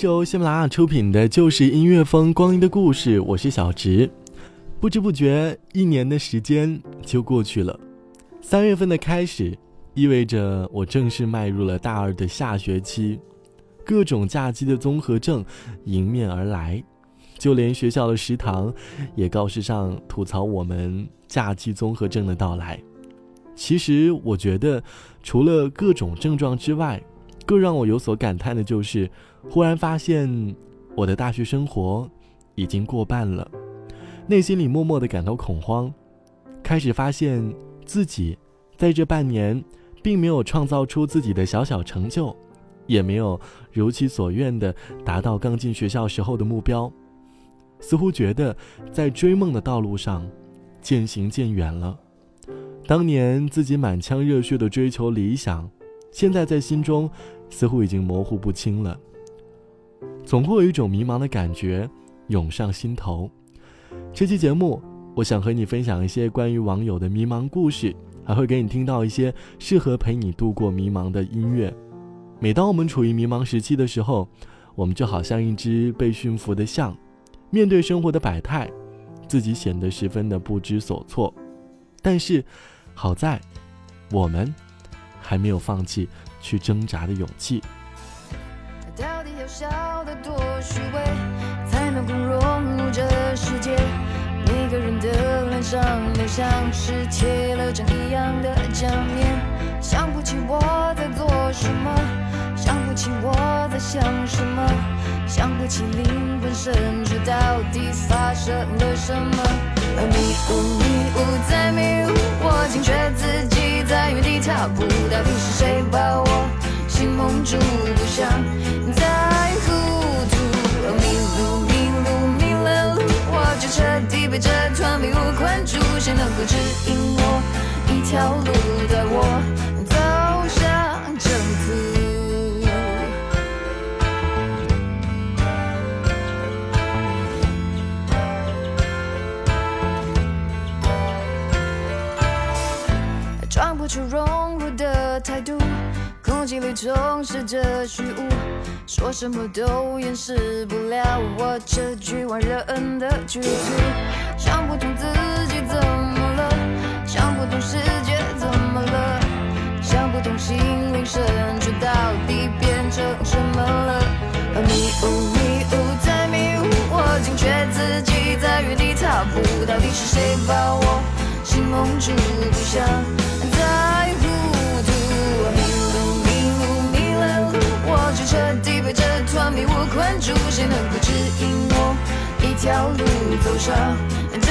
是由喜马拉雅出品的《就是音乐风光阴的故事》，我是小直。不知不觉，一年的时间就过去了。三月份的开始，意味着我正式迈入了大二的下学期。各种假期的综合症迎面而来，就连学校的食堂也告示上吐槽我们假期综合症的到来。其实，我觉得除了各种症状之外，更让我有所感叹的就是。忽然发现，我的大学生活已经过半了，内心里默默的感到恐慌，开始发现自己在这半年并没有创造出自己的小小成就，也没有如其所愿的达到刚进学校时候的目标，似乎觉得在追梦的道路上渐行渐远了。当年自己满腔热血的追求理想，现在在心中似乎已经模糊不清了。总会有一种迷茫的感觉涌上心头。这期节目，我想和你分享一些关于网友的迷茫故事，还会给你听到一些适合陪你度过迷茫的音乐。每当我们处于迷茫时期的时候，我们就好像一只被驯服的象，面对生活的百态，自己显得十分的不知所措。但是，好在，我们还没有放弃去挣扎的勇气。多虚伪，才能够融入这世界。每个人的脸上都像是贴了张一样的假面。想不起我在做什么，想不起我在想什么，想不起灵魂深处到底发生了什么。迷雾迷雾在迷雾，我惊觉自己在原地踏步。到底是谁把我心蒙住？不想条路，带我走向正途？装不出融入的态度，空气里充斥着虚无。说什么都掩饰不了我这局外人的局促，想不通自己怎么了，想不通世把我心蒙住，不想再糊涂。迷路，迷路，迷了路，我就彻底被这团迷雾困住。谁能够指引我一条路走上正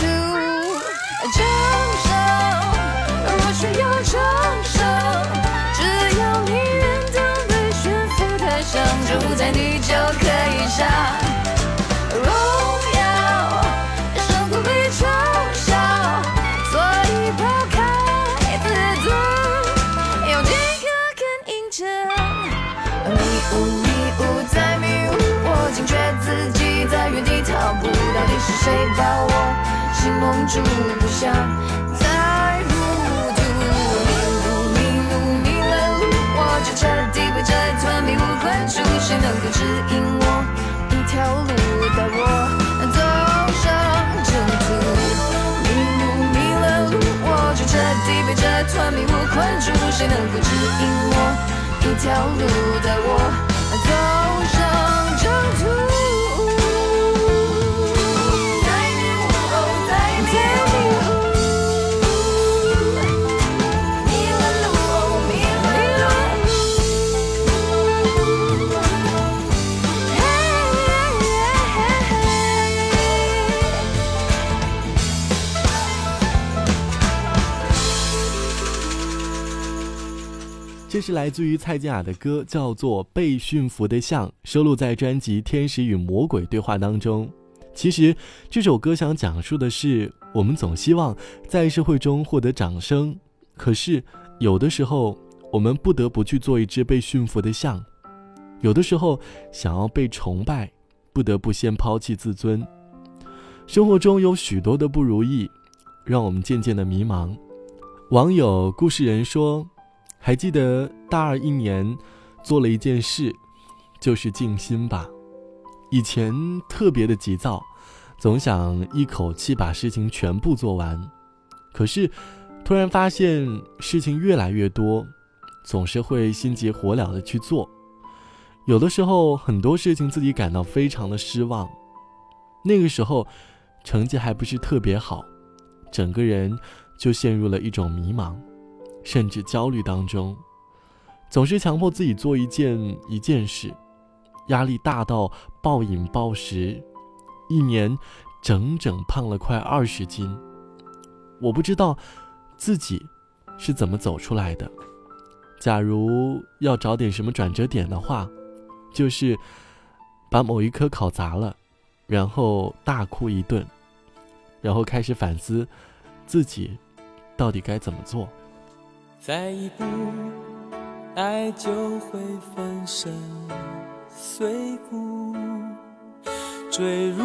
途？承受，我需要承受。只要你愿登对悬浮台上，站在你就可以上。谁把我心蒙住，不想再糊涂。迷路迷路迷了路，我就彻底被这团迷雾困住。谁能够指引我一条路，带我走上正途？迷路迷了路，我就彻底被这团迷雾困住。谁能够指引我一条路，带我走？这是来自于蔡健雅的歌，叫做《被驯服的象》，收录在专辑《天使与魔鬼对话》当中。其实这首歌想讲述的是，我们总希望在社会中获得掌声，可是有的时候我们不得不去做一只被驯服的象；有的时候想要被崇拜，不得不先抛弃自尊。生活中有许多的不如意，让我们渐渐的迷茫。网友故事人说：“还记得大二一年做了一件事，就是静心吧。”以前特别的急躁，总想一口气把事情全部做完，可是突然发现事情越来越多，总是会心急火燎的去做。有的时候很多事情自己感到非常的失望，那个时候成绩还不是特别好，整个人就陷入了一种迷茫，甚至焦虑当中，总是强迫自己做一件一件事。压力大到暴饮暴食，一年整整胖了快二十斤。我不知道自己是怎么走出来的。假如要找点什么转折点的话，就是把某一科考砸了，然后大哭一顿，然后开始反思自己到底该怎么做。再一步，爱就会粉身。碎骨，坠入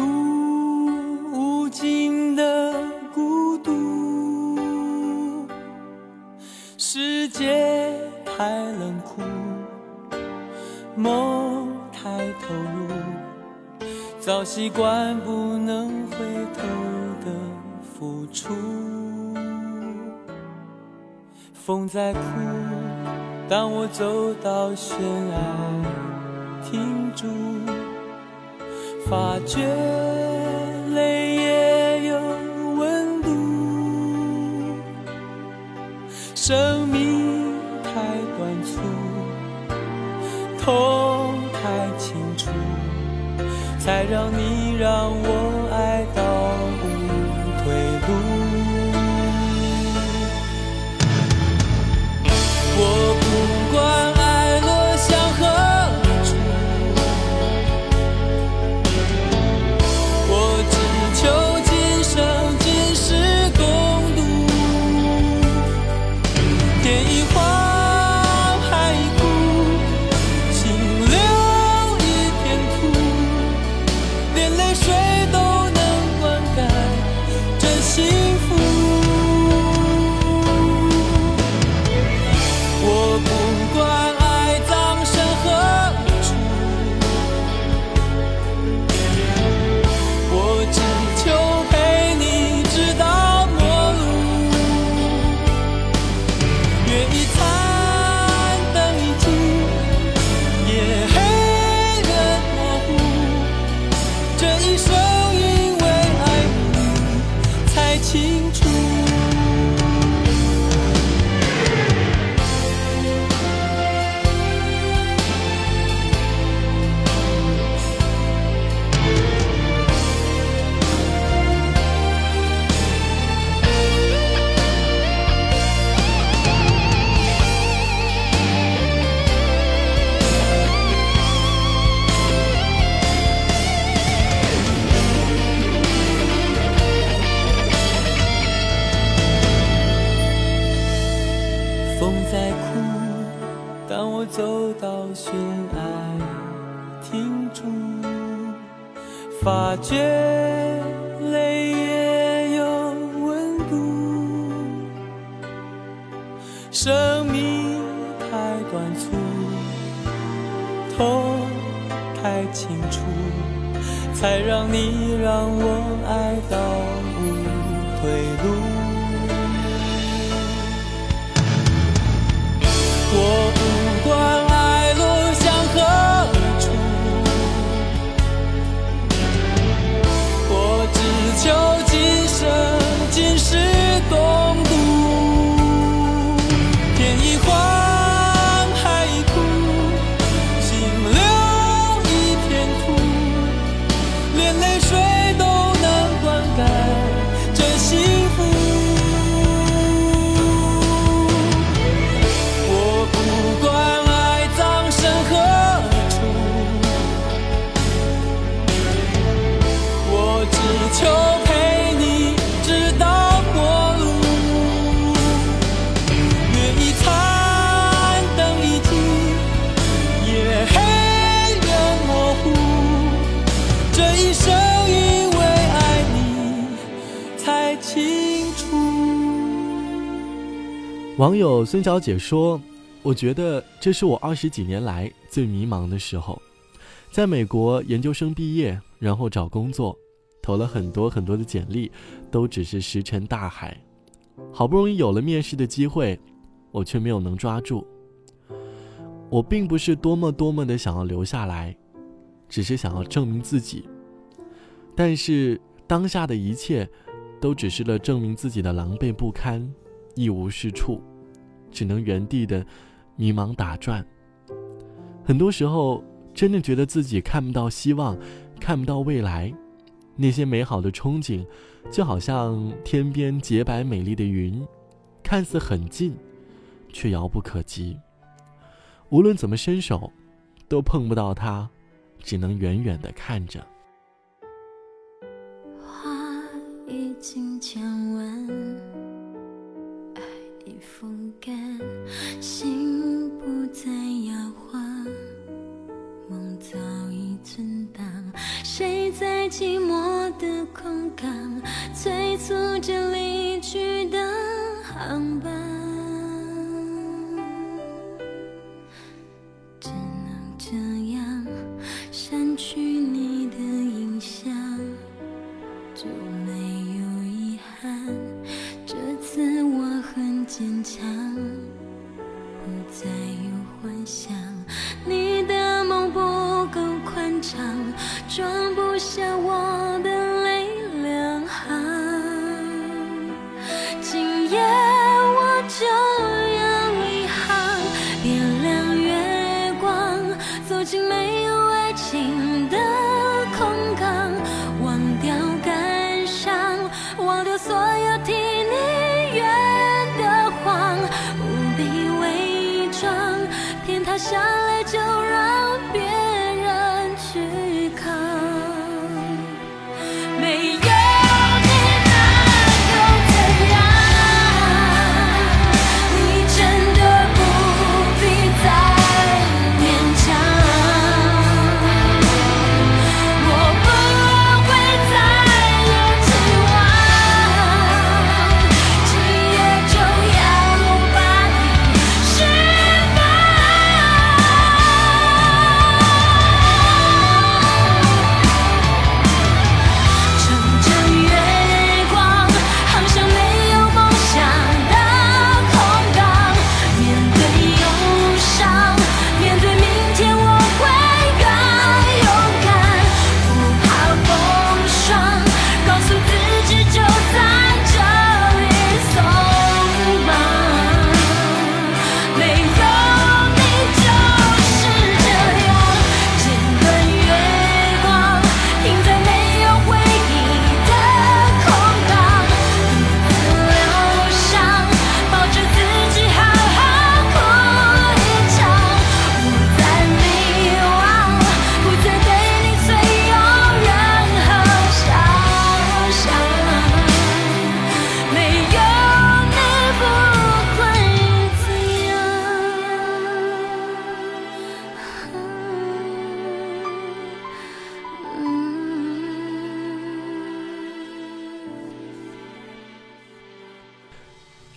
无尽的孤独。世界太冷酷，梦太投入，早习惯不能回头的付出。风在哭，当我走到悬崖。停住，发觉泪也有温度。生命太短促，痛太清楚，才让你让我天已荒走到悬崖停住发觉泪也有温度，生命太短促，痛太清楚，才让你让我爱到无退路。我不网友孙小姐说：“我觉得这是我二十几年来最迷茫的时候，在美国研究生毕业，然后找工作，投了很多很多的简历，都只是石沉大海。好不容易有了面试的机会，我却没有能抓住。我并不是多么多么的想要留下来，只是想要证明自己。但是当下的一切，都只是了证明自己的狼狈不堪。”一无是处，只能原地的迷茫打转。很多时候，真的觉得自己看不到希望，看不到未来。那些美好的憧憬，就好像天边洁白美丽的云，看似很近，却遥不可及。无论怎么伸手，都碰不到它，只能远远的看着。花已经千万。风干，心不再摇晃，梦早已存档。谁在寂寞的空港催促着离去的航班？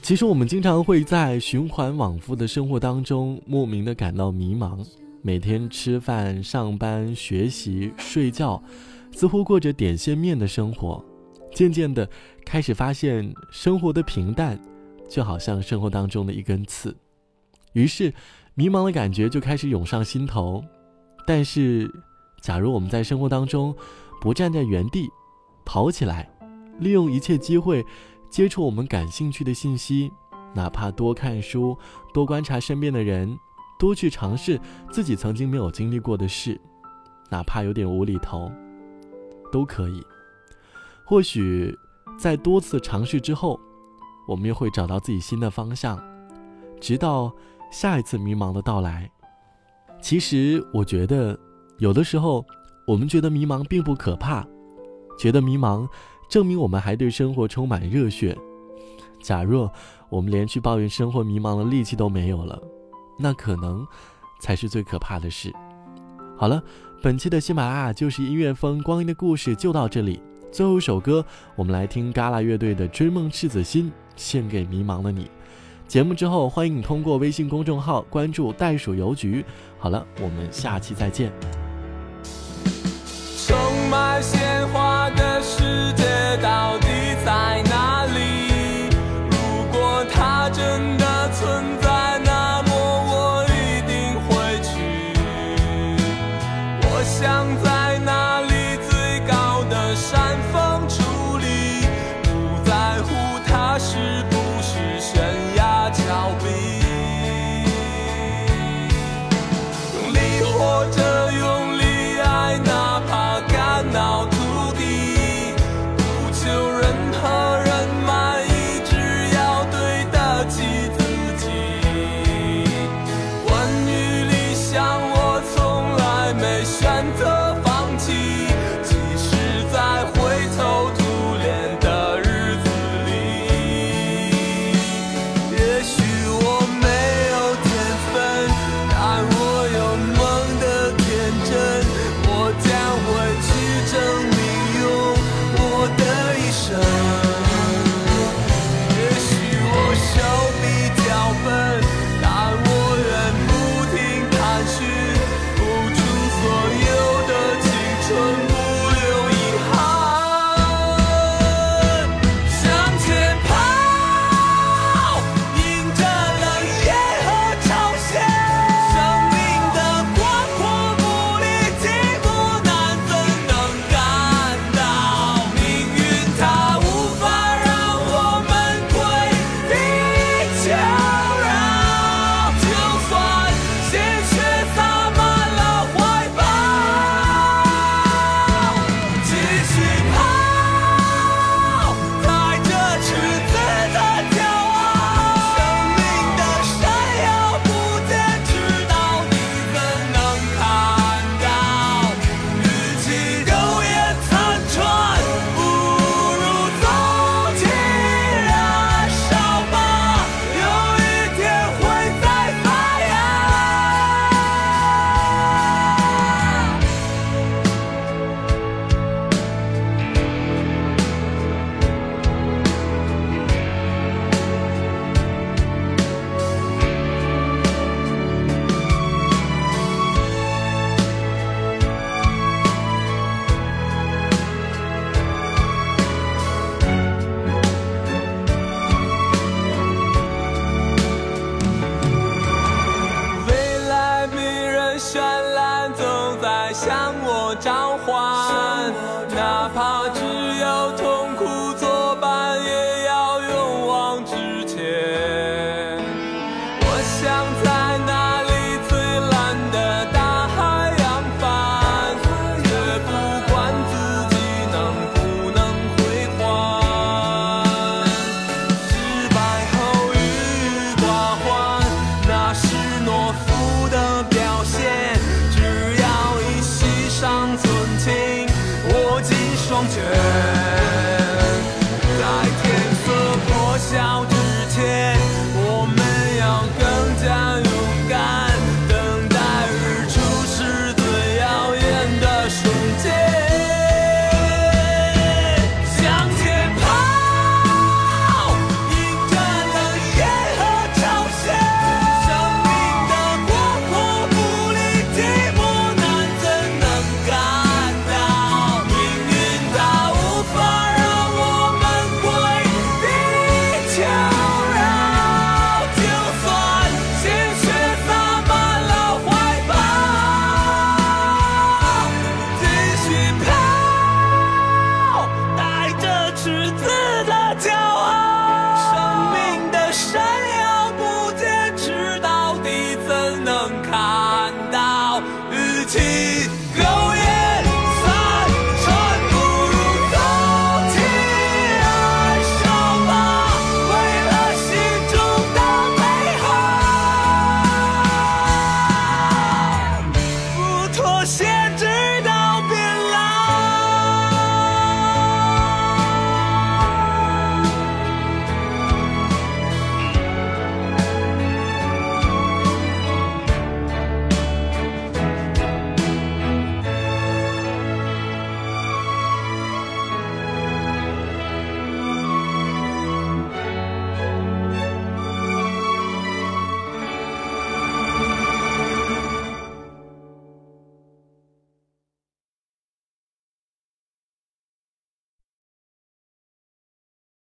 其实我们经常会在循环往复的生活当中莫名的感到迷茫，每天吃饭、上班、学习、睡觉，似乎过着点线面的生活。渐渐的，开始发现生活的平淡，就好像生活当中的一根刺。于是，迷茫的感觉就开始涌上心头。但是，假如我们在生活当中不站在原地，跑起来，利用一切机会。接触我们感兴趣的信息，哪怕多看书、多观察身边的人、多去尝试自己曾经没有经历过的事，哪怕有点无厘头，都可以。或许在多次尝试之后，我们又会找到自己新的方向，直到下一次迷茫的到来。其实，我觉得有的时候，我们觉得迷茫并不可怕，觉得迷茫。证明我们还对生活充满热血。假若我们连去抱怨生活迷茫的力气都没有了，那可能才是最可怕的事。好了，本期的喜马拉雅就是音乐风光阴的故事就到这里。最后一首歌，我们来听嘎啦乐队的《追梦赤子心》，献给迷茫的你。节目之后，欢迎你通过微信公众号关注袋鼠邮局。好了，我们下期再见。充满鲜花的世界